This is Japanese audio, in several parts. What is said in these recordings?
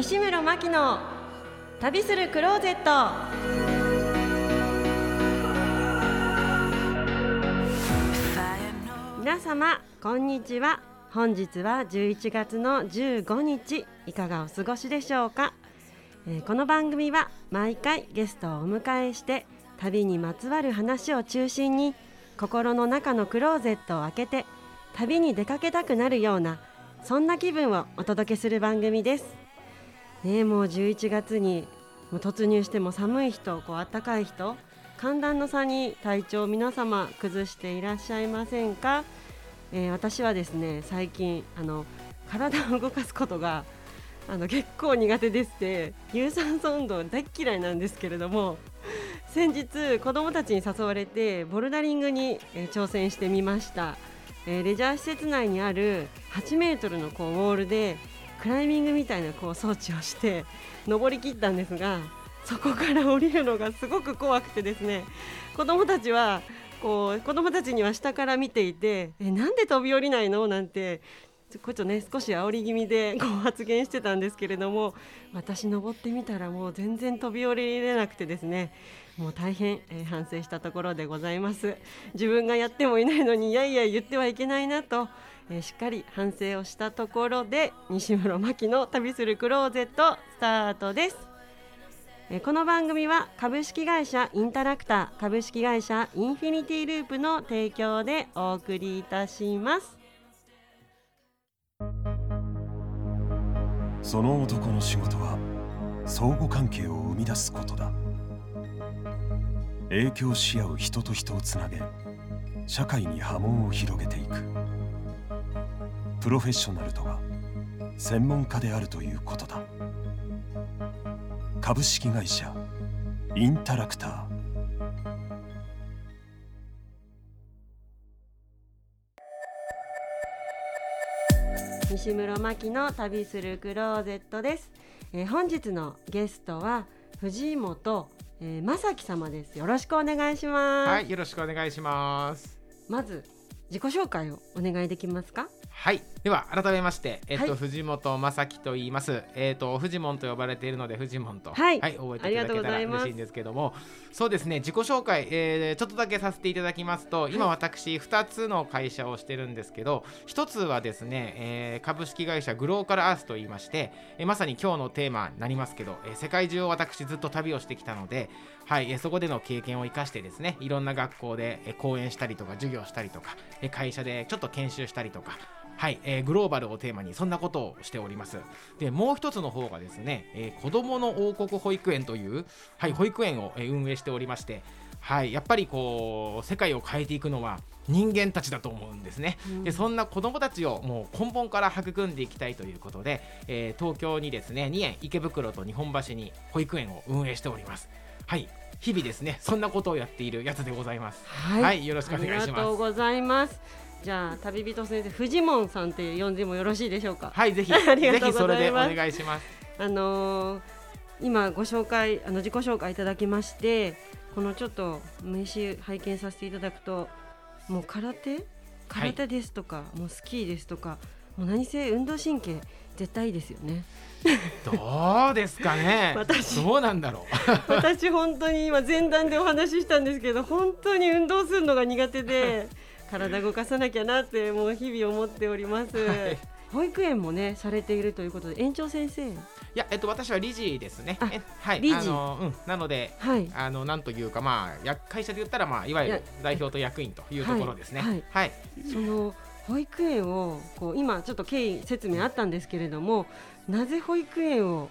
西村真希の旅するクローゼット。皆様こんにちは。本日は11月の15日いかがお過ごしでしょうか、えーこの番組は毎回ゲストをお迎えして旅にまつわる話を中心に心の中のクローゼットを開けて旅に出かけたくなるようなそんな気分をお届けする番組です。ねもう11月にもう突入しても寒い人、こう暖かい人、寒暖の差に体調皆様崩していらっしゃいませんか？えー私はですね最近あの体を動かすことがあの結構苦手でして有酸素運動大嫌いなんですけれども先日子どもたちに誘われてボルダリングに、えー挑戦してみました、えーレジャー施設内にある8メートルのこうウォールでクライミングみたいなこう装置をして登りきったんですがそこから降りるのがすごく怖くてですね子どもたちはこう子どもたちには下から見ていてえなんで飛び降りないの？なんてこっちょね少し煽り気味でこう発言してたんですけれども私登ってみたらもう全然飛び降りれなくてですねもう大変、えー反省したところでございます。自分がやってもいないのにいやいや言ってはいけないなと、えしっかり反省をしたところで西村真希の旅するクローゼットスタートです。えこの番組は株式会社インタラクター株式会社インフィニティループの提供でお送りいたします。その男の仕事は相互関係を生み出すことだ。影響し合う人と人をつなげ社会に波紋を広げていく。プロフェッショナルとは専門家であるということだ。株式会社インタラクター。西村真希の旅するクローゼットです、えー本日のゲストは藤本、えー、正樹様です。よろしくお願いします、はい、よろしくお願いします。まず自己紹介をお願いできますか？はい、では改めまして、えっと、はい藤本正樹と言います。えっと、フジモンと呼ばれているので、フジモンと、はい覚えていただけたら嬉しいんですけども。そうですね、自己紹介、えーちょっとだけさせていただきますと、今私2つの会社をしてるんですけど。1つはですね、えー株式会社グローカルアースと言いまして、えーまさに今日のテーマになりますけど、えー世界中を私ずっと旅をしてきたので。はい、えーそこでの経験を生かしてですねいろんな学校で、えー講演したりとか授業したりとか、えー会社でちょっと研修したりとかはい、えーグローバルをテーマにそんなことをしております。でもう一つの方がですね、えー子どもの王国保育園という、はい、保育園を、えー運営しておりましてはい、やっぱりこう世界を変えていくのは人間たちだと思うんですね、でそんな子どもたちをもう根本から育んでいきたいということで、えー東京にですね2園池袋と日本橋に保育園を運営しております。はい日々ですねそんなことをやっているやつでございます。はい、はいよろしくお願いします。ありがとうございますじゃあ旅人先生フジモンさんって呼んでもよろしいでしょうか？はいぜひ ありがとうございます。ぜひそれでお願いします。あのー今ご紹介あの自己紹介いただきましてこのちょっと名刺拝見させていただくともう空手？空手ですとか、もうスキーですとかもう何せ運動神経絶対いいですよね。どうですかね？私どうなんだろう？私本当に今前段でお話ししたんですけど本当に運動するのが苦手で体動かさなきゃなってもう日々思っております、はい。保育園もねされているということで園長先生。いや、えっと、私は理事ですね。はい、理事。あの、うん、なので。はい。あの、なんというか、まあ、や、会社で言ったら、まあ、いわゆる代表と役員というところですね。はい。はい、その保育園をこう今ちょっと経緯説明あったんですけれどもなぜ保育園を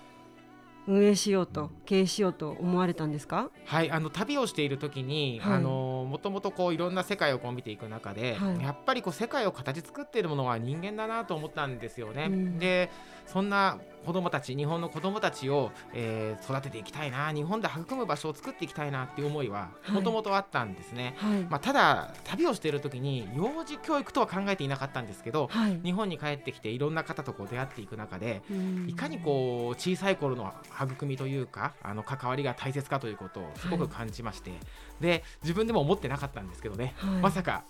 運営しようと経営しようと思われたんですか？はい、あの旅をしている時に、はい。あのもともとこういろんな世界をこう見ていく中で、はい。やっぱりこう世界を形作っているものは人間だなと思ったんですよね。うん。でそんな子どもたち日本の子どもたちを、えー育てていきたいな日本で育む場所を作っていきたいなっていう思いははい。もともとあったんですね。はい、まあ、ただ旅をしている時に幼児教育とは考えていなかったんですけどはい。日本に帰ってきていろんな方とこう出会っていく中でうん。いかにこう小さい頃の育みというかあの関わりが大切かということをすごく感じまして、で自分でも思ってなかったんですけどね、はい。まさか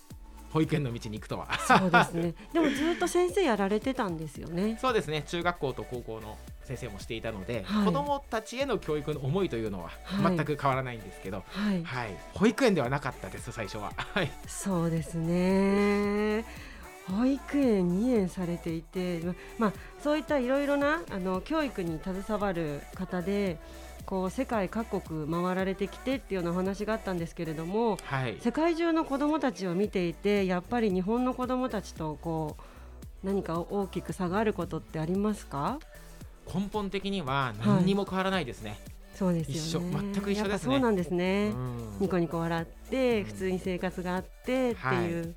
保育園の道に行くとは。そうですね。でもずっと先生やられてたんですよね。そうですね。中学校と高校の先生もしていたので、はい。子どもたちへの教育の思いというのははい。全く変わらないんですけど、はい。はい。保育園ではなかったです最初は。はい。そうですね保育園2年されていて、ままあ、そういったいろいろなあの教育に携わる方でこう世界各国回られてきてっていうようなお話があったんですけれどもはい。世界中の子どもたちを見ていてやっぱり日本の子どもたちとこう何か大きく差があることってありますか？根本的には何にも変わらないですね。そうですよね。一緒。全く一緒ですね。そうなんですね、うん。ニコニコ笑ってうん。普通に生活があってっていう、はい。うん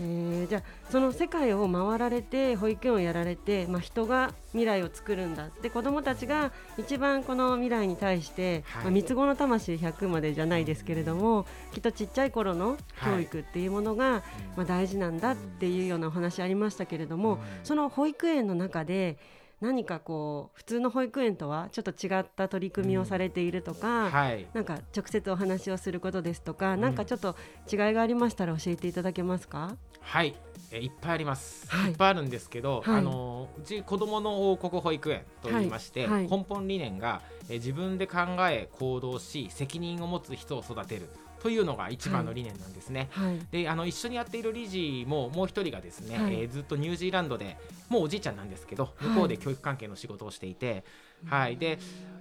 えー。じゃあその世界を回られて保育園をやられて、まあ、人が未来を作るんだ。で子どもたちが一番この未来に対して、はい。まあ、三つ子の魂100までじゃないですけれどもきっとちっちゃい頃の教育っていうものが、まあ、大事なんだっていうようなお話ありましたけれども、うん。その保育園の中で何かこう普通の保育園とはちょっと違った取り組みをされているとか、はい。なんか直接お話をすることですとか、ん。なんかちょっと違いがありましたら教えていただけますか？はい、えいっぱいあります、はい。い、っぱいあるんですけど、はい。あのうち子どもの王国保育園と言いまして、はい。はい。根本理念が、え自分で考え行動し責任を持つ人を育てるというのが一番の理念なんですね。はい、であの一緒にやっている理事ももう一人がですね、はい。えーずっとニュージーランドでもうおじいちゃんなんですけどはい。向こうで教育関係の仕事をしていて、はい。で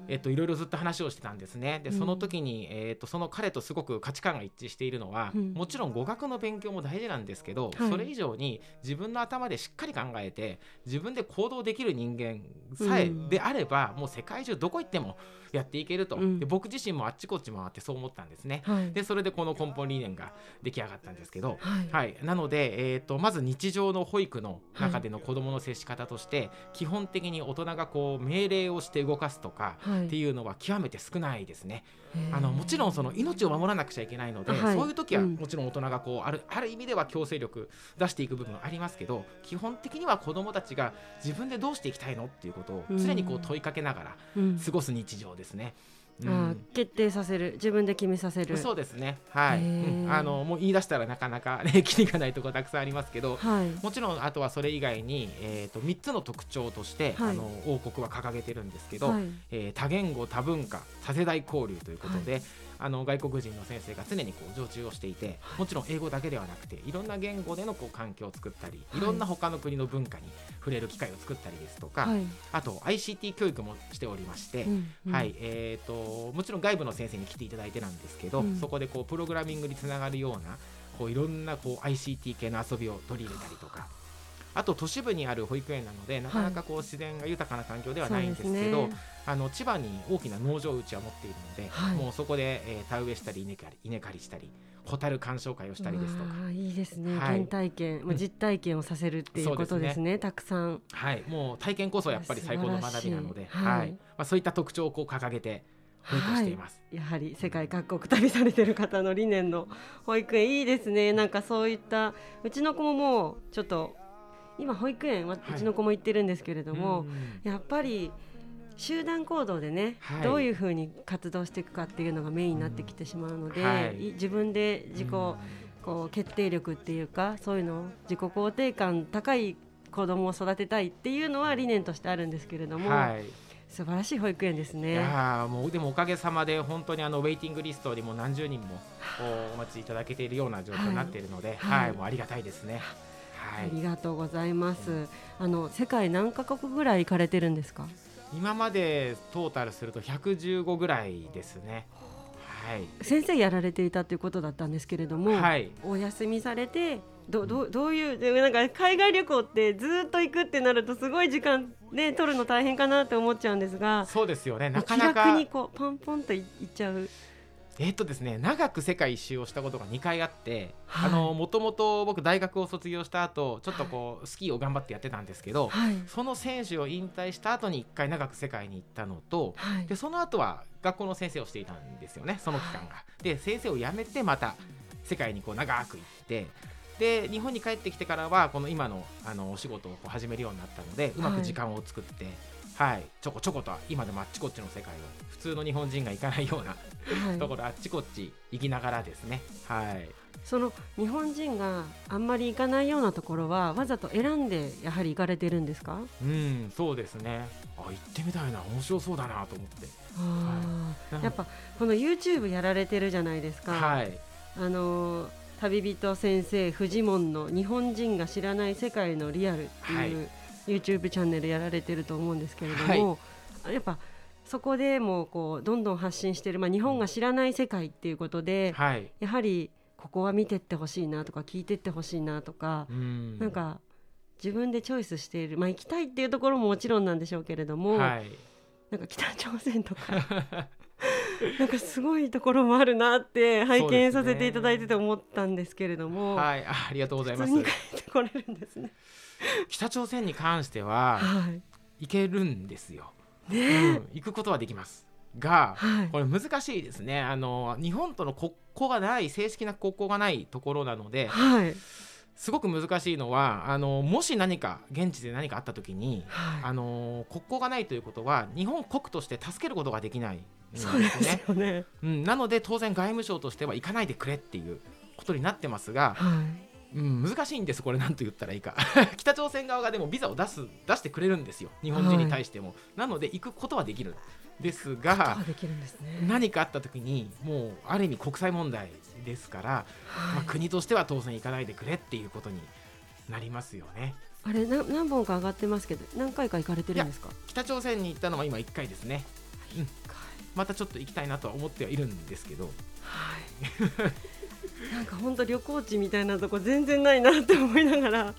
えっといろいろずっと話をしてたんですね。でうん。その時に、えっとその彼とすごく価値観が一致しているのは、うん。もちろん語学の勉強も大事なんですけど、はい。それ以上に自分の頭でしっかり考えて自分で行動できる人間さえうん。であれば、もう世界中どこ行ってもやっていけると、うん。で僕自身もあっちこっち回ってそう思ったんですね。はい、でそれでこの根本理念が出来上がったんですけど、はい、はい、なので、えー、とまず日常の保育の中での子どもの接し方として、基本的に大人がこう命令をして動かすとかはい。っていうのは極めて少ないですね。へー。あのもちろんその命を守らなくちゃいけないので、はい。そういう時はうん。もちろん大人がこうあるある意味では強制力出していく部分ありますけど基本的には子どもたちが自分でどうしていきたいのっていうことを常にこう問いかけながらうん。過ごす日常ですね。うんあー決定させる。自分で決めさせる。そうですね、はい、うん。あのもう言い出したらなかなか、ね、キリがないところたくさんありますけど、はい。もちろんあとはそれ以外に、えー、と3つの特徴として、はい。あの王国は掲げてるんですけど、はい。えー多言語多文化多世代交流ということで、あの外国人の先生が常にこう常駐をしていてもちろん英語だけではなくていろんな言語でのこう環境を作ったりはい。いろんな他の国の文化に触れる機会を作ったりですとか、はい。あと ICT 教育もしておりまして。うんうん。はい。えー、ともちろん外部の先生に来ていただいてなんですけど、うん。そこでこうプログラミングにつながるようなこういろんなこう ICT 系の遊びを取り入れたりとかあと都市部にある保育園なのでなかなかこう自然が豊かな環境ではないんですけど、そうですね。あの千葉に大きな農場をうちは持っているので、はい。もうそこで、えー田植えしたり稲刈り稲刈りしたりホタル鑑賞会をしたりですとか。いいですね、はい。原体験、まあ、うん。実体験をさせるっていうことですね。たくさん。はい、もう体験こそやっぱり最高の学びなので、はい。はい。まあ、そういった特徴をこう掲げて保育をしています。やはり世界各国旅されてる方の理念の保育園いいですね。なんかそういったうちの子ももうちょっと今保育園ははい。うちの子も行ってるんですけれども、うんやっぱり集団行動でね、はい。どういうふうに活動していくかっていうのがメインになってきてしまうので、はい。い自分で自己、こう決定力っていうかそういうの自己肯定感高い子供を育てたいっていうのは理念としてあるんですけれども、はい。素晴らしい保育園ですいね。やーもうでもおかげさまで本当にあのウェイティングリストにも何十人もおお待ちいただけているような状況になっているので、はい。はい、もうありがたいですね。はい、ありがとうございます。あの世界何カ国ぐらい行かれてるんですか？今までトータルすると115ぐらいですね。はい、先生やられていたということだったんですけれども、はい、お休みされてどどどういうでなんか海外旅行ってずっと行くってなるとすごい時間ね取るの大変かなって思っちゃうんですが、そうですよね。なか気なか楽にこうポンポンとい行っちゃう。えっとですね、長く世界一周をしたことが2回あって、はい。あのもともと僕大学を卒業した後、ちょっとこうスキーを頑張ってやってたんですけど、はい。その選手を引退した後に1回長く世界に行ったのと、はい。でその後は学校の先生をしていたんですよねその期間が。で先生を辞めてまた世界にこう長く行ってで日本に帰ってきてからはこの今のあのお仕事をこう始めるようになったのでうまく時間を作って、はい、ちょこちょこと今でもあっちこっちの世界を。普通の日本人が行かないようなはい。ところあっちこっち行きながらですね。はい。その日本人があんまり行かないようなところはわざと選んでやはり行かれてるんですか？うんそうですね。あ行ってみたいな。面白そうだなと思って。あー。やっぱこの YouTube やられてるじゃないですか、はい。あのー旅人先生フジモンの日本人が知らない世界のリアルっていう、YouTube チャンネルやられてると思うんですけれども、やっぱそこでもこうどんどん発信してる、まあ、日本が知らない世界っていうことで、はい。やはりここは見てってほしいなとか聞いてってほしいなとか、うん。なんか自分でチョイスしている、まあ、行きたいっていうところももちろんなんでしょうけれども、はい。なんか北朝鮮とか なんかすごいところもあるなって拝見させていただいてて思ったんですけれども、はいあありがとうございます。普通に帰ってこれるんですね。北朝鮮に関してははい。行けるんですよ、ね。うん、行くことはできます。がはい。これ難しいですね。あの日本との国交がない正式な国交がないところなのではい。すごく難しいのはあのもし何か現地で何かあった時にはあの国交がないということは日本国として助けることができないそうですね。よね。うん、なので当然外務省としては行かないでくれっていうことになってますが、はいうん、難しいんですこれ何と言ったらいいか 北朝鮮側がでもビザを出す出してくれるんですよ日本人に対しても、なので行くことはできるんですができるんですね。何かあった時にもうある意味国際問題ですから、まあ、はい国としては当然行かないでくれっていうことになりますよねあれな何本か上がってますけど何回か行かれてるんですか？北朝鮮に行ったのは今1回ですねまたちょっと行きたいなとは思ってはいるんですけど。はい。なんか本当旅行地みたいなとこ全然ないなって思いながら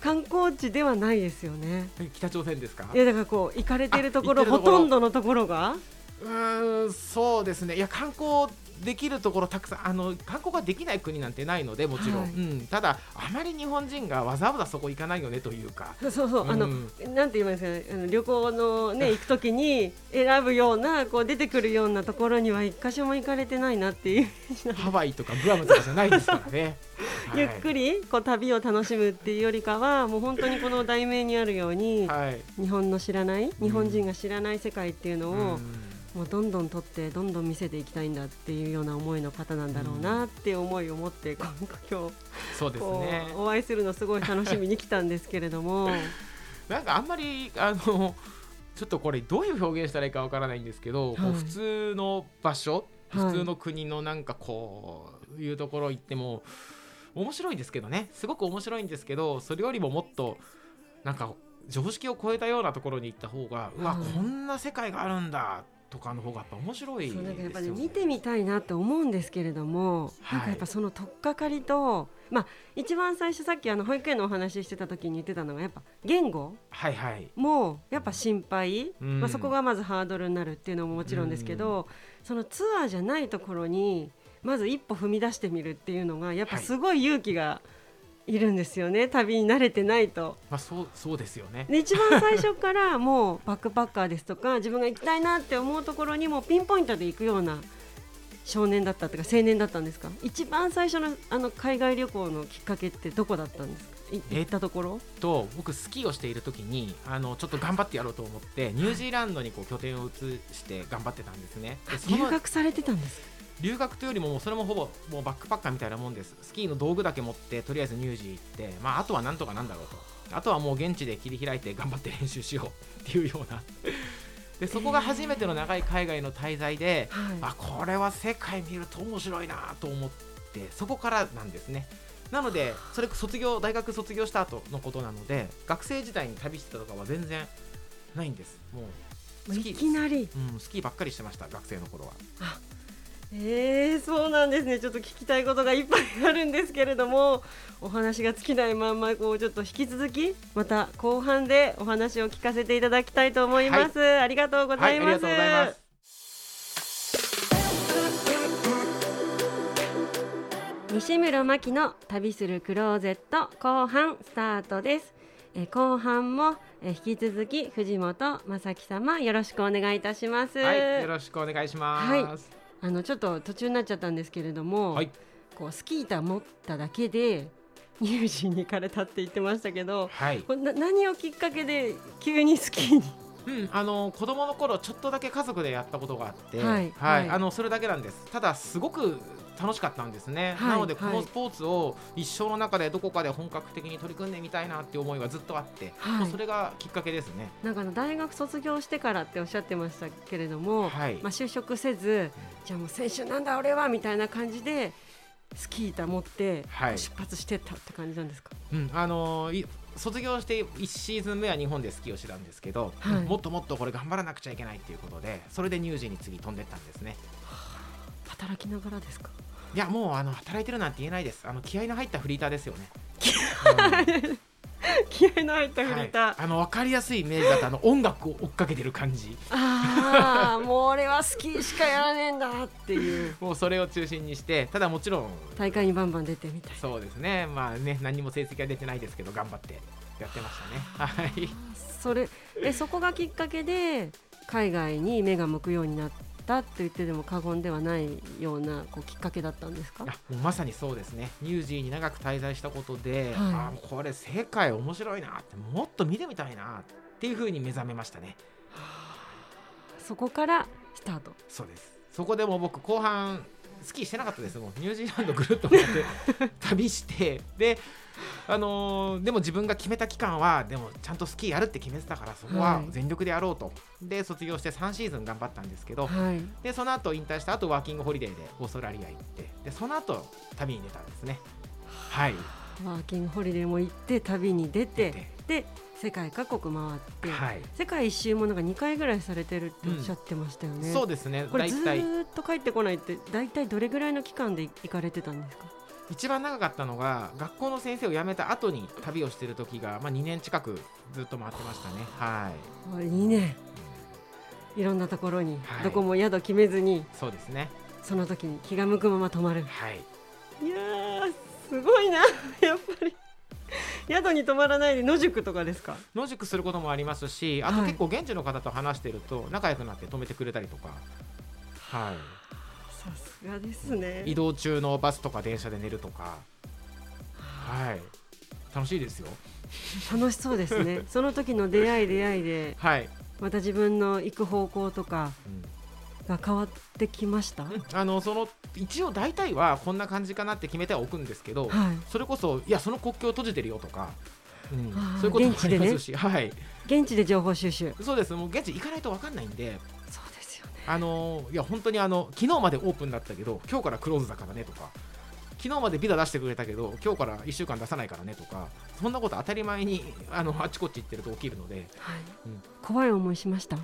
観光地ではないですよね。え北朝鮮ですか？いやだからこう行かれてるところほとんどのところが？うーんそうですね。いや観光できるところたくさんあの観光ができない国なんてないのでもちろん、はい。うん、ただあまり日本人がわざわざそこ行かないよねというか。そうそう。あの、うん。なんて言いますかね。あの旅行のね行くときに選ぶようなこう出てくるようなところには一箇所も行かれてないなっていう、ハワイとかグアムとかじゃないですからね、はい。ゆっくりこう旅を楽しむっていうよりかはもう本当にこの題名にあるように、はい。日本の知らない日本人が知らない世界っていうのを、うんもうどんどん取ってどんどん見せていきたいんだっていうような思いの方なんだろうなって思いを持って今今日そうですこねうお会いするのすごい楽しみに来たんですけれども。なんかあんまりあのちょっとこれどういう表現したらいいかわからないんですけど、こうはい普通の場所はい普通の国のなんかこういうところ行っても面白いですけどね。すごく面白いんですけどそれよりももっとなんか常識を超えたようなところに行った方がうわはい。こんな世界があるんだとかの方がやっぱ面白いですよそうなんかやっぱりね。見てみたいなと思うんですけれども、はい。なんかやっぱその取っかかりと、まあ、一番最初さっきあの保育園のお話ししてた時に言ってたのがやっぱ言語はいはい。もやっぱ心配、うん。まあ、そこがまずハードルになるっていうのももちろんですけど、そのツアーじゃないところにまず一歩踏み出してみるっていうのがやっぱすごい勇気がいるんですよね、旅に慣れてないと。まあそうそうですよね。で一番最初からもうバックパッカーですとか自分が行きたいなって思うところにもピンポイントで行くような少年だったっていうか青年だったんですか？一番最初のあの海外旅行のきっかけってどこだったんですか？いえ行ったところ？と僕スキーをしている時にあのちょっと頑張ってやろうと思ってニュージーランドにこう拠点を移して頑張ってたんですね。留学されてたんですか？留学というよりももうそれもほぼもうバックパッカーみたいなもんです。スキーの道具だけ持ってとりあえずニュージー行って、まあ、あとはなんとかなんだろうと。あとはもう現地で切り開いて頑張って練習しようっていうような。でそこが初めての長い海外の滞在で、はい。あこれは世界見ると面白いなと思ってそこからなんですね。なのでそれ卒業大学卒業した後のことなので学生時代に旅してたとかは全然ないんです。もうスキいきなり。うん、スキーばっかりしてました学生の頃はえー、そうなんですね。ちょっと聞きたいことがいっぱいあるんですけれどもお話が尽きないまんまこうちょっと引き続きまた後半でお話を聞かせていただきたいと思います、ありがとうござはいい、あります、がとうございます。西村真希の旅するクローゼット後半スタートです。えー後半もえー引き続き藤本正樹様よろしくお願いいたします、はい、よろしくお願いします。あのちょっと途中になっちゃったんですけれども、はい、こうスキー板持っただけでニュージーに行かれたって言ってましたけどはい、これな何をきっかけで急にスキーに？うん、あの子供の頃ちょっとだけ家族でやったことがあって、はい。はい。あのそれだけなんです。ただすごく楽しかったんですね。はいなのでこはい。のスポーツを一生の中でどこかで本格的に取り組んでみたいなっていう思いがずっとあって、はい。それがきっかけですね。なんかあの大学卒業してからっておっしゃってましたけれども、はい。まあ、就職せずじゃあもう選手なんだ俺はみたいな感じでスキー板持ってはい。出発してったって感じなんですか、うん、あの卒業して1シーズン目は日本でスキーをしてたんですけど、はい。もっともっとこれ頑張らなくちゃいけないっていうことでそれで乳児に次飛んでったんですね。働きながらですか？いやもうあの働いてるなんて言えないです。あの気合の入ったフリーターですよね。気合の入ったフリーター、はい、あの分かりやすいイメージだとあの音楽を追っかけてる感じ。ああもう俺はスキーしかやらねえんだっていう。もうそれを中心にしてただもちろん大会にバンバン出てみたい。なそうですね。まあね何にも成績は出てないですけど頑張ってやってましたね。はい。それえそこがきっかけで海外に目が向くようになったって言ってでも過言ではないようなこうきっかけだったんですか？まさにそうですね。ニュージーに長く滞在したことで、はい。あーこれ世界面白いなってもっと見てみたいなっていうふうに目覚めましたね。そこからスタート。そうです。そこでもう僕後半スキーしてなかったです。もんニュージーランドぐるっと回って旅して。であのーでも自分が決めた期間はでもちゃんとスキーやるって決めてたからそこははい。全力でやろうと、で卒業して3シーズン頑張ったんですけど、はい。でその後引退した後ワーキングホリデーでオーストラリア行ってでその後旅に出たんですね。はい。ワーキングホリデーも行って旅に出てでで世界各国回って、はい。世界一周もなんか2回ぐらいされてるっておっしゃってましたよね、そうですねこれずっと帰ってこないって大体どれぐらいの期間で行かれてたんですか？一番長かったのが学校の先生を辞めた後に旅をしてる時が、まあ、2年近くずっと回ってましたね。はい、いいねいろんなところに、はい。どこも宿決めずにそうですね。その時に気が向くまま泊まる。はい。いやーすごいなやっぱり 宿に泊まらないで野宿とかですか？野宿することもありますしあとはい。結構現地の方と話してると仲良くなって止めてくれたりとか、はさすがですね。い、移動中のバスとか電車で寝るとか。はい。楽しいですよ。楽しそうですね。その時の出会い出会いではい、また自分の行く方向とかうんが変わってきました、あのその一応大体はこんな感じかなって決めてはおくんですけど、はい。それこそいやその国境閉じてるよとか、うん。そういうこともありま現地でね。すし、はい。現地で情報収集。そうです。もう現地行かないと分かんないんでそうですよね。あのいや本当にあの昨日までオープンだったけど今日からクローズだからねとか昨日までビザ出してくれたけど今日から1週間出さないからねとかそんなこと当たり前にあのあちこち行ってると起きるので、はい。うん。怖い思いしました？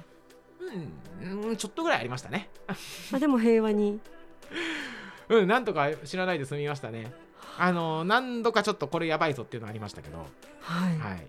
うん、うんちょっとぐらいありましたね。あでも平和に。うんなんとか知らないで済みましたね。あの何度かちょっとこれやばいぞっていうのはありましたけど、はい、はい、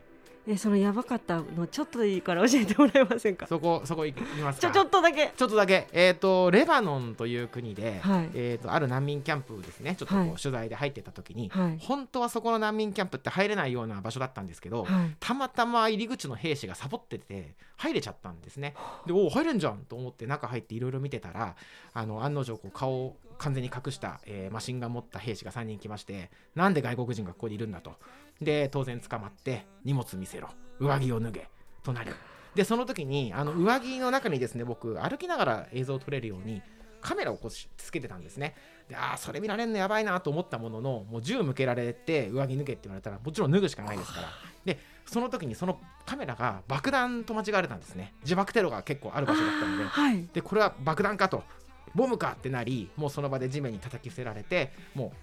えそのやばかったのちょっとでいいから教えてもらえませんか？そこそこ行きますか。ちょちょっとだけ。ちょっとだけ、えー、とレバノンという国で、はい。えー、とある難民キャンプですね。ちょっとこうはい。取材で入ってた時に、はい。本当はそこの難民キャンプって入れないような場所だったんですけど、はい。たまたま入り口の兵士がサボってて入れちゃったんですね。でおお入れんじゃんと思って中入っていろいろ見てたらあの案の定こう顔を完全に隠した、えーマシンガン持った兵士が3人来ましてなんで外国人がここにいるんだとで当然捕まって荷物見せろ。上着を脱げ。となる。でその時にあの上着の中にですね僕歩きながら映像を撮れるようにカメラをこうしつけてたんですね。であーそれ見られるのやばいなと思ったもののもう銃向けられて上着脱げって言われたらもちろん脱ぐしかないですから。でその時にそのカメラが爆弾と間違われたんですね。自爆テロが結構ある場所だったので。はい。でこれは爆弾かと。ボムかってなりもうその場で地面に叩き捨てられてもう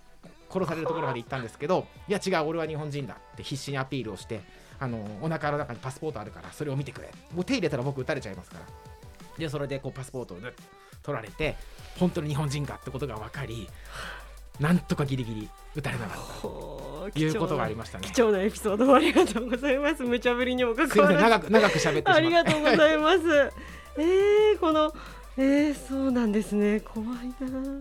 殺されるところまで行ったんですけどいや違う俺は日本人だって必死にアピールをしてあのお腹の中にパスポートあるからそれを見てくれ。もう手入れたら僕撃たれちゃいますから。でそれでこうパスポートをね取られて本当に日本人かってことが分かりなんとかギリギリ撃たれなかった。いうことがありましたね。貴重なエピソードをありがとうございます。無茶ぶりにもかかわらず長く長く喋ってありがとうございます。えー、このえー、そうなんですね。怖いな。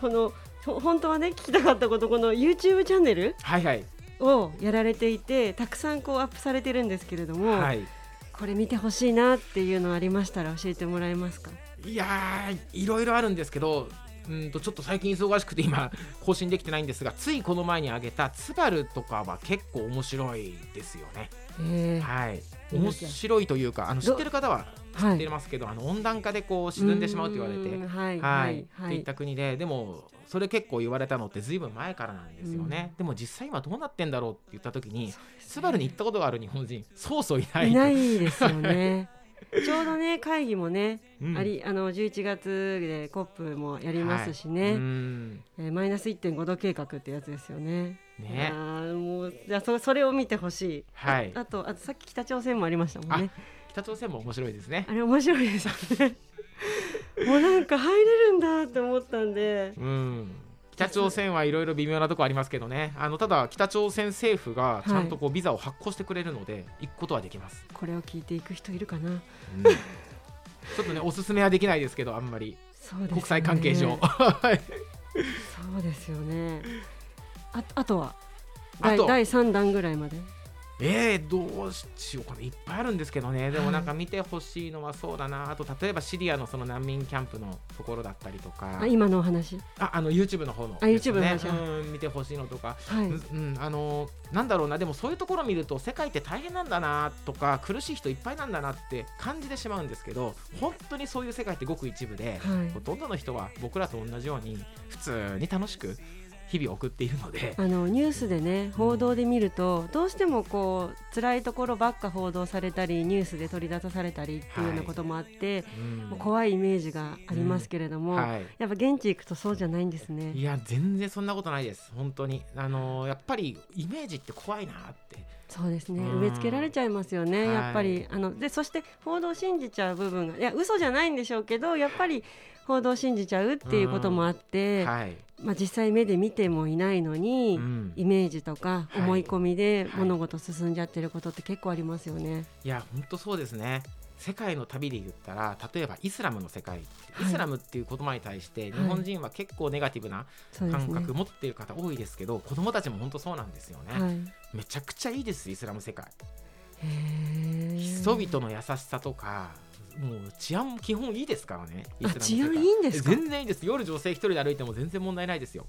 このほ本当はね聞きたかったことこの YouTube チャンネルはいはい。をやられていてたくさんこうアップされてるんですけれども、はい。これ見てほしいなっていうのありましたら教えてもらえますか？いやーいろいろあるんですけどうんとちょっと最近忙しくて今更新できてないんですがついこの前にあげた「ツバル」とかは結構面白いですよね。えー。はい、面白いというかあの知どってる方は知はい。ってますけど、あの温暖化でこう沈んでしまうと言われてうーんはいは、はいい。っていった国ででもそれ結構言われたのってずいぶん前からなんですよね、でも実際今どうなってんだろうって言った時にスバルに行ったことがある日本人そうそういない。いないですよね。ちょうどね会議もね、うん。ありあの11月でコップもやりますしうね、んえーマイナス1.5度計画ってやつですよね。いねやーもうじゃあそそれを見てほしい。はい。ああとあとさっき北朝鮮もありましたもんね。北朝鮮も面白いですね。あれ面白いですよね。もうなんか入れるんだって思ったんで。うん。北朝鮮はいろいろ微妙なとこありますけどね。あのただ北朝鮮政府がちゃんとこうビザを発行してくれるので行くことはできます、これを聞いていく人いるかな？うん。ちょっとねおすすめはできないですけどあんまり。ね。国際関係上。はい。そうですよね。ああとは？あと。第第三弾ぐらいまで？えー、どうしようかな。いっぱいあるんですけどね。でもはいなんか見てほしいのはそうだな。あと例えばシリアのその難民キャンプのところだったりとか。あ今のお話？ああの YouTube の方のあですよ YouTube の話。うん見てほしいのとか、はい。うんうん。あのなんだろうな。でもそういうところを見ると世界って大変なんだなとか苦しい人いっぱいなんだなって感じてしまうんですけど本当にそういう世界ってごく一部で、はい。ほとんどの人は僕らと同じように普通に楽しく日々を送っているので。あのニュースでね報道で見るとどうしてもこう辛いところばっか報道されたりニュースで取り出されたりっていうようなこともあって、うん。もう怖いイメージがありますけれども、はい。やっぱ現地行くとそうじゃないんですね。いや全然そんなことないです。本当に。あのーやっぱりイメージって怖いなってそうですね。うん。植え付けられちゃいますよね、はい。やっぱり。あのでそして報道を信じちゃう部分がいや嘘じゃないんでしょうけどやっぱり報道を信じちゃうっていうこともあって、はい、まあ、実際目で見てもいないのに、うん。イメージとかはい。思い込みではい。物事進んじゃってることって結構ありますよね。いや本当そうですね世界の旅で言ったら例えばイスラムの世界はい。イスラムっていう言葉に対して日本人は結構ネガティブな感覚持っている方多いですけど子供たちも本当そうなんですよね、はい。めちゃくちゃいいですイスラム世界。人々の優しさとかもう治安も基本いいですからね治安いいんですか？全然いいです。夜女性一人で歩いても全然問題ないですよ。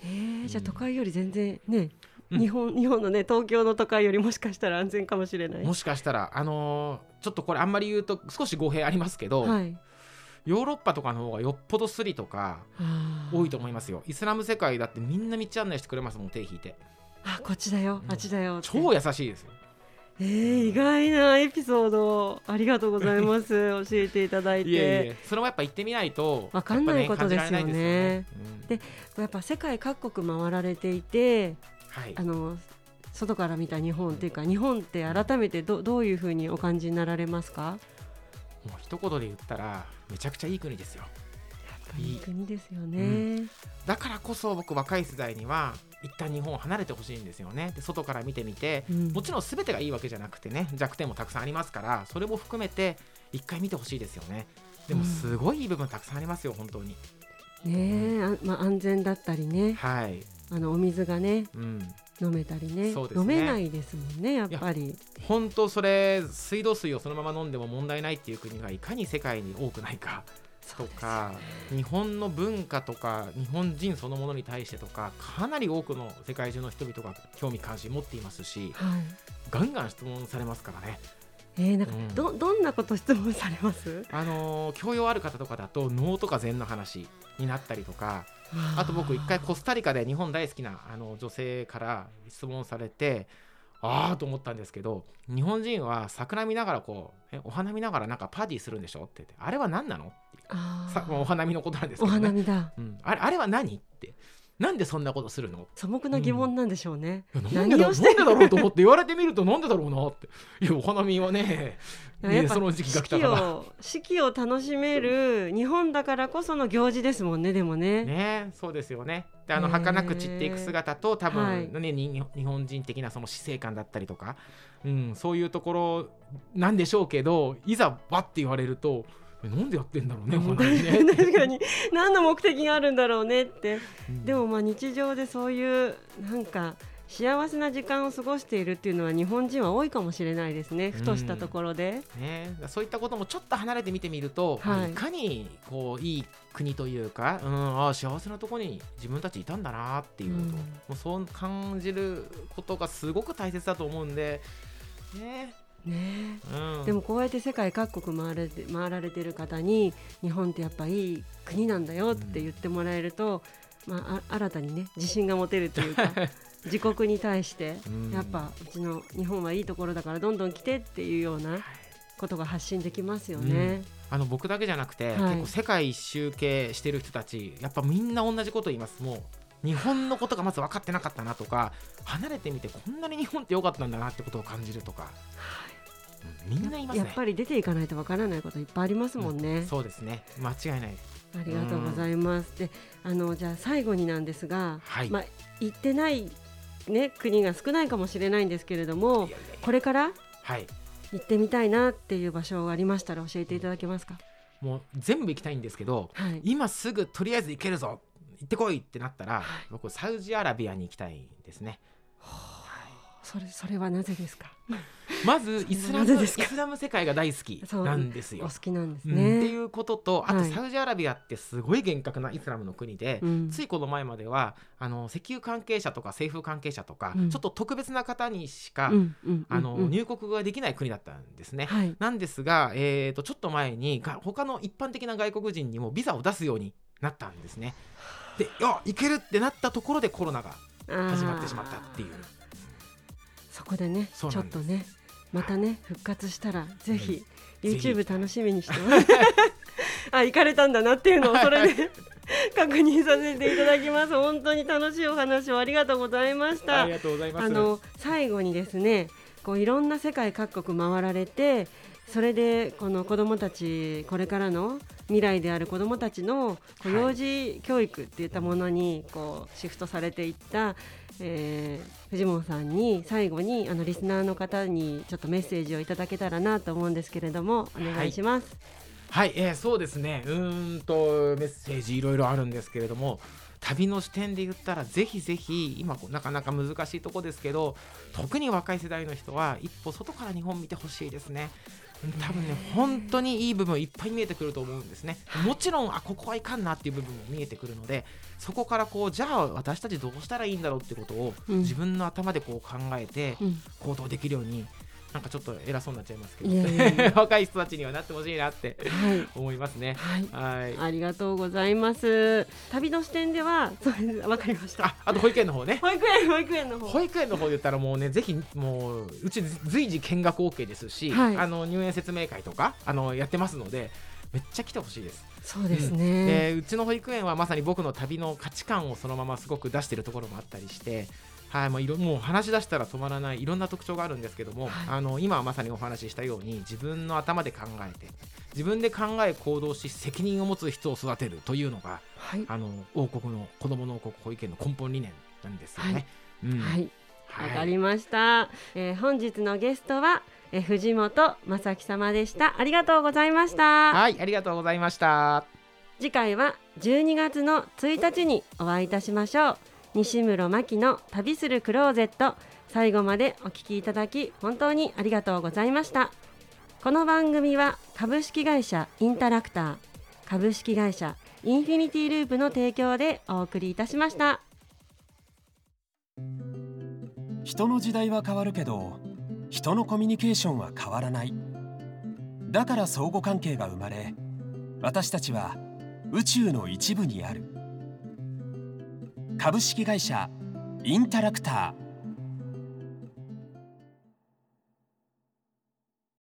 へー。じゃあ都会より全然ね、うん日本日本のね東京の都会よりもしかしたら安全かもしれない。もしかしたらあのーちょっとこれあんまり言うと少し語弊ありますけど、はい、ヨーロッパとかの方がよっぽどスリとか多いと思いますよ。イスラム世界だってみんな道案内してくれますもん手引いてあこっちだよ、うん。あっちだよって。超優しいですよ。えー、意外なエピソードありがとうございます。教えていただいて。いえいえ。それもやっぱ行ってみないとわかんないことですよね。ですよね。やっぱ世界各国回られていてうんはい。あの外から見た日本っていうか日本って改めてどどういうふうにお感じになられますか？もう一言で言ったらめちゃくちゃいい国ですよ。いい国ですよね、だからこそ僕若い世代には一旦日本を離れてほしいんですよね。で外から見てみてうん。もちろん全てがいいわけじゃなくてね弱点もたくさんありますからそれも含めて一回見てほしいですよね。でもうん。すごいいい部分たくさんありますよ本当に。ねえあまあ、安全だったりね。はいあのお水がねうん。飲めたりね。ね。飲めないですもんねやっぱり。本当それ水道水をそのまま飲んでも問題ないっていう国がいかに世界に多くないか。とか日本の文化とか日本人そのものに対してとかかなり多くの世界中の人々が興味関心持っていますしはい。ガンガン質問されますからね。えー、なんかうん。どどんなこと質問されます？あのー教養ある方とかだと能とか禅の話になったりとかあと僕一回コスタリカで日本大好きなあの女性から質問されてああと思ったんですけど日本人は桜見ながらこうえお花見ながらなんかパーティーするんでしょ？って言ってあれは何なの？ってお花見のことなんですけおど、ね、花見だ。うん、あれあれは何？ってなんでそんなことするの？素朴な疑問なんでしょうね、いやなんでだ何をしてなんでだろうと思って言われてみるとなんでだろうなって。いやお花見はね ねその時期が来たから。を四季を楽しめる日本だからこその行事ですもんねでもね。ねそうですよね。であの儚く散っていく姿と多分、はい日本人的なその死生観だったりとか、うん、そういうところなんでしょうけどいざバッて言われるとえなんでやってんだろうねうん。お花見ね。確かに。何の目的があるんだろうねって。うん。でもまあ日常でそういうなんか幸せな時間を過ごしているっていうのは日本人は多いかもしれないですね。ふとしたところで、ね、そういったこともちょっと離れて見てみると、はい、いかにこういい国というか、うん、あ幸せなところに自分たちいたんだなっていうこと、うん、もうそう感じることがすごく大切だと思うんで、ね、ね、うん、でもこうやって世界各国回れて回られてる方に日本ってやっぱいい国なんだよって言ってもらえると、うん、まあ、新たにね自信が持てるというか 自国に対してやっぱうちの日本はいいところだからどんどん来てっていうようなことが発信できますよね。うん、あの僕だけじゃなくて、はい、結構世界一周系してる人たちやっぱみんな同じこと言います。もう日本のことがまず分かってなかったなとか離れてみてこんなに日本って良かったんだなってことを感じるとか、はい、みんないます、ね、やっぱり出ていかないと分からないこといっぱいありますもんね、うん、そうですね。間違いない。ありがとうございます、であのじゃあ最後になんですが、はい、まあ行ってないね、国が少ないかもしれないんですけれどもこれから？行ってみたいなっていう場所がありましたら教えていただけますか？もう全部行きたいんですけど、はい、今すぐとりあえず行けるぞ行ってこいってなったら、はい、僕サウジアラビアに行きたいですね。それそれはなぜですか？まずイスラムイスラム世界が大好きなんですよ。お好きなんですね、うん、っていうこととあとサウジアラビアってすごい厳格なイスラムの国で、ついこの前まではあの石油関係者とか政府関係者とか、うん、ちょっと特別な方にしか、あの入国ができない国だったんですね。はい、なんですが、えーと、ちょっと前に他の一般的な外国人にもビザを出すようになったんですね。であ行けるってなったところでコロナが始まってしまったっていう。そこでねちょっとねまたね復活したらぜひ YouTube 楽しみにしてます。あ行かれたんだなっていうのをそれで 確認させていただきます。本当に楽しいお話をありがとうございました。ありがとうございます。あの最後にですねこういろんな世界各国回られてそれでこの子どもたちこれからの未来である子どもたちの幼児教育っていったものにこうシフトされていった、えー、藤本さんに最後にあのリスナーの方にちょっとメッセージをいただけたらなと思うんですけれどもお願いします。はい、はい、えー、そうですね。うんとメッセージいろいろあるんですけれども旅の視点で言ったらぜひぜひ今なかなか難しいとこですけど特に若い世代の人は一歩外から日本見てほしいですね。多分ね本当にいい部分いっぱい見えてくると思うんですね。もちろんあここはいかんなっていう部分も見えてくるのでそこからこうじゃあ私たちどうしたらいいんだろうってことを自分の頭でこう考えて行動できるようになんかちょっと偉そうになっちゃいますけど、ね、若い人たちにはなってほしいなってはい、思いますね、はい。ありがとうございます。旅の視点では、わかりました。あ、あと保育園の方ね。保育園、保育園の方。保育園の方で言ったら、もうね、ぜひ、もう、うち随時見学 OK ですし、はい、あの入園説明会とか、あのやってますので。めっちゃ来てほしいです。そうですね、うん、でうちの保育園はまさに僕の旅の価値観をそのまますごく出しているところもあったりしてはいまあ、いろもう話し出したら止まらないいろんな特徴があるんですけども、はい、あの今はまさにお話ししたように自分の頭で考えて自分で考え行動し責任を持つ人を育てるというのが、はい、あの王国の子どもの王国保育園の根本理念なんですよね。はい、うん。はい。わかりました、えー、本日のゲストは、えー、藤本正樹様でした。ありがとうございました。はいありがとうございました。次回は12月の1日にお会いいたしましょう西室真希の旅するクローゼット。最後までお聞きいただき本当にありがとうございました。この番組は株式会社インタラクター株式会社インフィニティループの提供でお送りいたしました。人の時代は変わるけど人のコミュニケーションは変わらない。だから相互関係が生まれ私たちは宇宙の一部にある。株式会社インタラクター。